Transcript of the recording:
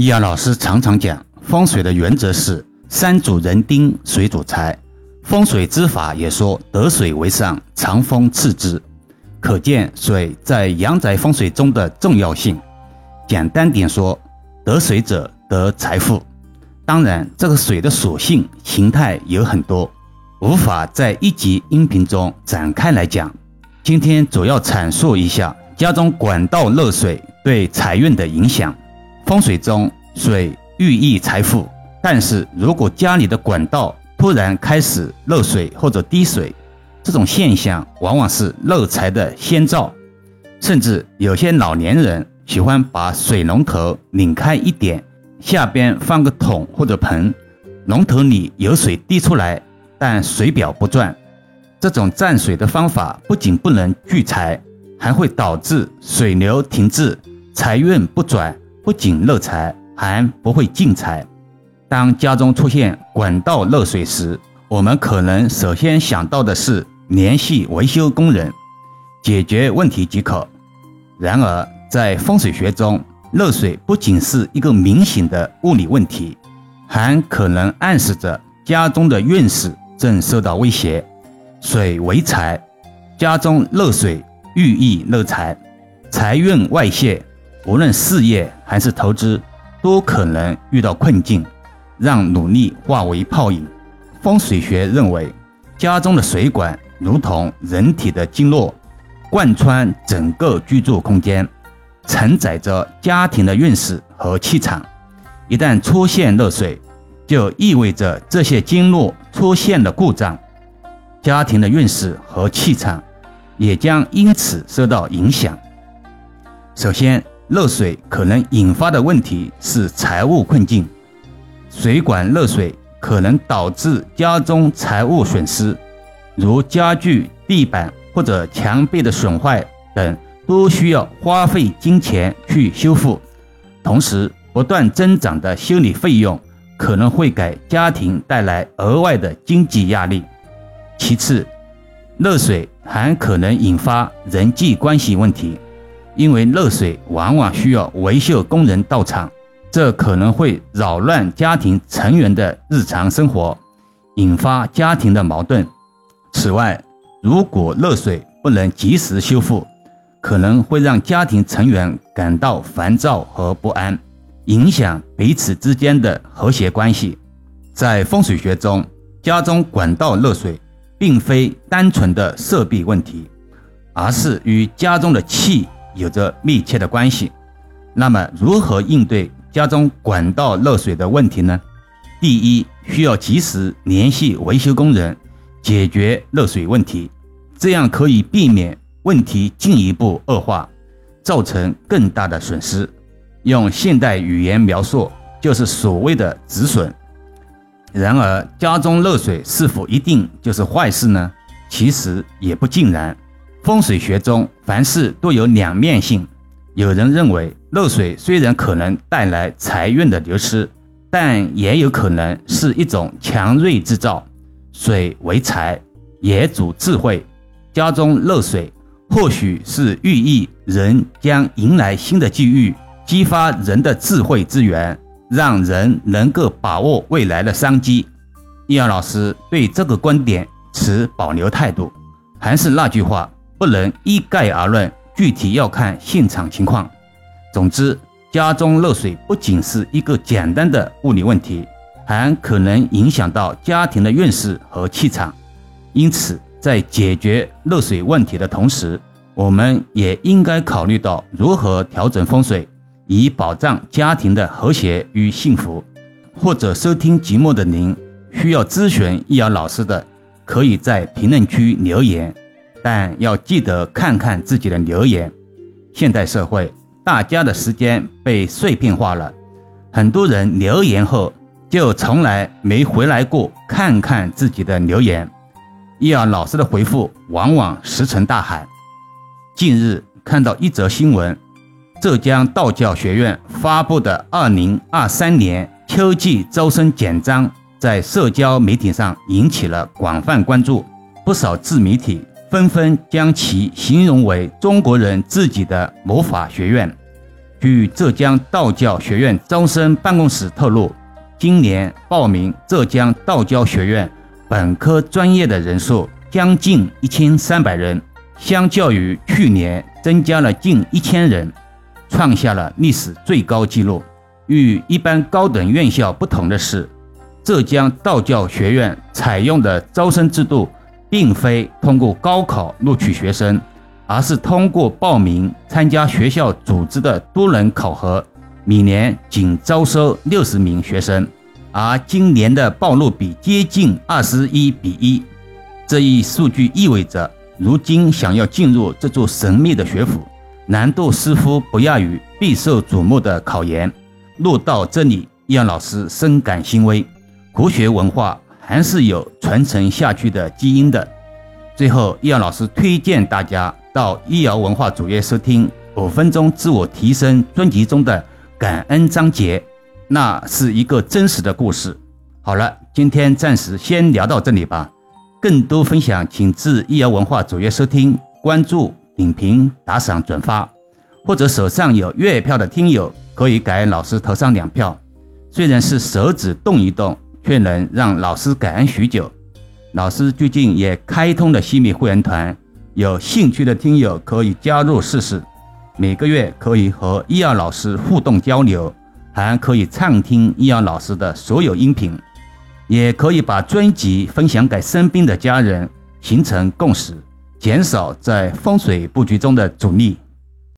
易阳老师常常讲，风水的原则是山主人丁，水主财。风水之法也说得水为上，藏风次之。可见水在阳宅风水中的重要性。简单点说，得水者得财富。当然，这个水的属性形态有很多，无法在一集音频中展开来讲。今天主要阐述一下家中管道漏水对财运的影响。风水中，水寓意财富，但是如果家里的管道突然开始漏水或者滴水，这种现象往往是漏财的先兆。甚至有些老年人喜欢把水龙头拧开一点，下边放个桶或者盆，龙头里有水滴出来，但水表不转。这种占水的方法不仅不能聚财，还会导致水流停滞，财运不转。不仅漏财，还不会进财。当家中出现管道漏水时，我们可能首先想到的是联系维修工人，解决问题即可。然而，在风水学中，漏水不仅是一个明显的物理问题，还可能暗示着家中的运势正受到威胁。水为财，家中漏水寓意漏财，财运外泄。无论事业还是投资，都可能遇到困境，让努力化为泡影。风水学认为，家中的水管如同人体的经络，贯穿整个居住空间，承载着家庭的运势和气场。一旦出现漏水，就意味着这些经络出现了故障，家庭的运势和气场也将因此受到影响。首先，漏水可能引发的问题是财务困境，水管漏水可能导致家中财务损失，如家具、地板或者墙壁的损坏等，都需要花费金钱去修复。同时，不断增长的修理费用可能会给家庭带来额外的经济压力。其次，漏水还可能引发人际关系问题。因为漏水往往需要维修工人到场，这可能会扰乱家庭成员的日常生活，引发家庭的矛盾。此外，如果漏水不能及时修复，可能会让家庭成员感到烦躁和不安，影响彼此之间的和谐关系。在风水学中，家中管道漏水并非单纯的设备问题，而是与家中的气。有着密切的关系。那么，如何应对家中管道漏水的问题呢？第一，需要及时联系维修工人，解决漏水问题，这样可以避免问题进一步恶化，造成更大的损失。用现代语言描述，就是所谓的止损。然而，家中漏水是否一定就是坏事呢？其实也不尽然。风水学中，凡事都有两面性。有人认为，漏水虽然可能带来财运的流失，但也有可能是一种强锐之兆。水为财，也主智慧。家中漏水，或许是寓意人将迎来新的机遇，激发人的智慧之源，让人能够把握未来的商机。易阳老师对这个观点持保留态度。还是那句话。不能一概而论，具体要看现场情况。总之，家中漏水不仅是一个简单的物理问题，还可能影响到家庭的运势和气场。因此，在解决漏水问题的同时，我们也应该考虑到如何调整风水，以保障家庭的和谐与幸福。或者收听节目的您需要咨询易遥老师的，可以在评论区留言。但要记得看看自己的留言。现代社会，大家的时间被碎片化了，很多人留言后就从来没回来过看看自己的留言。易阳老师的回复往往石沉大海。近日看到一则新闻，浙江道教学院发布的2023年秋季招生简章在社交媒体上引起了广泛关注，不少自媒体。纷纷将其形容为中国人自己的魔法学院。据浙江道教学院招生办公室透露，今年报名浙江道教学院本科专业的人数将近一千三百人，相较于去年增加了近一千人，创下了历史最高纪录。与一般高等院校不同的是，浙江道教学院采用的招生制度，并非通过高考录取学生，而是通过报名参加学校组织的多轮考核，每年仅招收六十名学生，而今年的报录比接近二十一比一。这一数据意味着，如今想要进入这座神秘的学府，难度似乎不亚于备受瞩目的考研。录到这里，易阳老师深感欣慰。国学文化还是有传承下去的基因的。最后，易阳老师推荐大家到易瑶文化主页收听《五分钟自我提升》专辑中的感恩章节，那是一个真实的故事。好了，今天暂时先聊到这里吧。更多分享，请至易瑶文化主页收听、关注、点评、打赏、转发，或者手上有月票的听友。可以给老师投上两票，虽然是手指动一动，却能让老师感恩许久。老师最近也开通了西米会员团，有兴趣的听友可以加入试试。每个月可以和易二老师互动交流，还可以畅听易二老师的所有音频，也可以把专辑分享给身边的家人，形成共识，减少在风水布局中的阻力。